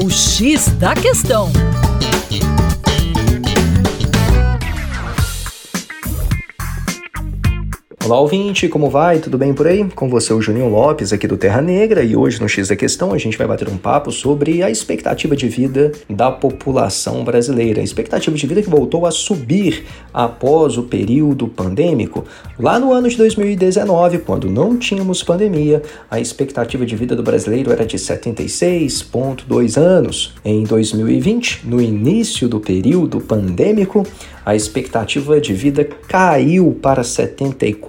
O X da Questão. Olá, ouvinte, como vai? Tudo bem por aí? Com você, o Juninho Lopes, aqui do Terra Negra, e hoje no X da Questão a gente vai bater um papo sobre a expectativa de vida da população brasileira. A expectativa de vida que voltou a subir após o período pandêmico. Lá no ano de 2019, quando não tínhamos pandemia, a expectativa de vida do brasileiro era de 76,2 anos. Em 2020, no início do período pandêmico, a expectativa de vida caiu para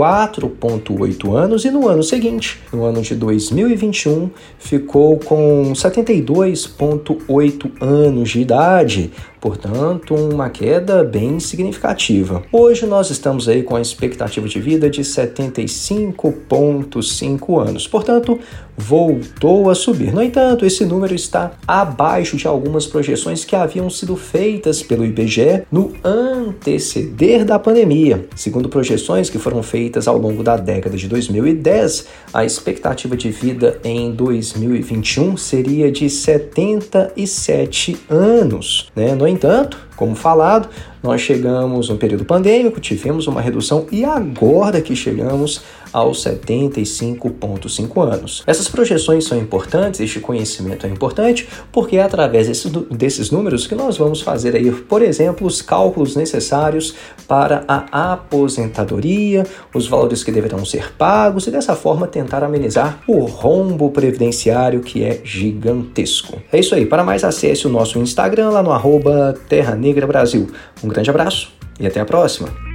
74,8 anos e no ano seguinte, no ano de 2021, ficou com 72,8 anos de idade, portanto, uma queda bem significativa. Hoje nós estamos aí com a expectativa de vida de 75,5 anos, portanto, voltou a subir. No entanto, esse número está abaixo de algumas projeções que haviam sido feitas pelo IBGE no anteceder da pandemia. Segundo projeções que foram feitas ao longo da década de 2010, a expectativa de vida em 2021 seria de 77 anos. Né? No entanto, como falado, nós chegamos no período pandêmico, tivemos uma redução e agora que chegamos aos 75,5 anos. Essas projeções são importantes, este conhecimento é importante, porque é através desses, desses números que nós vamos fazer aí, por exemplo, os cálculos necessários para a aposentadoria, os valores que deverão ser pagos e dessa forma tentar amenizar o rombo previdenciário que é gigantesco. É isso aí, para mais acesse o nosso Instagram lá no arroba Negra Brasil. Um grande abraço e até a próxima!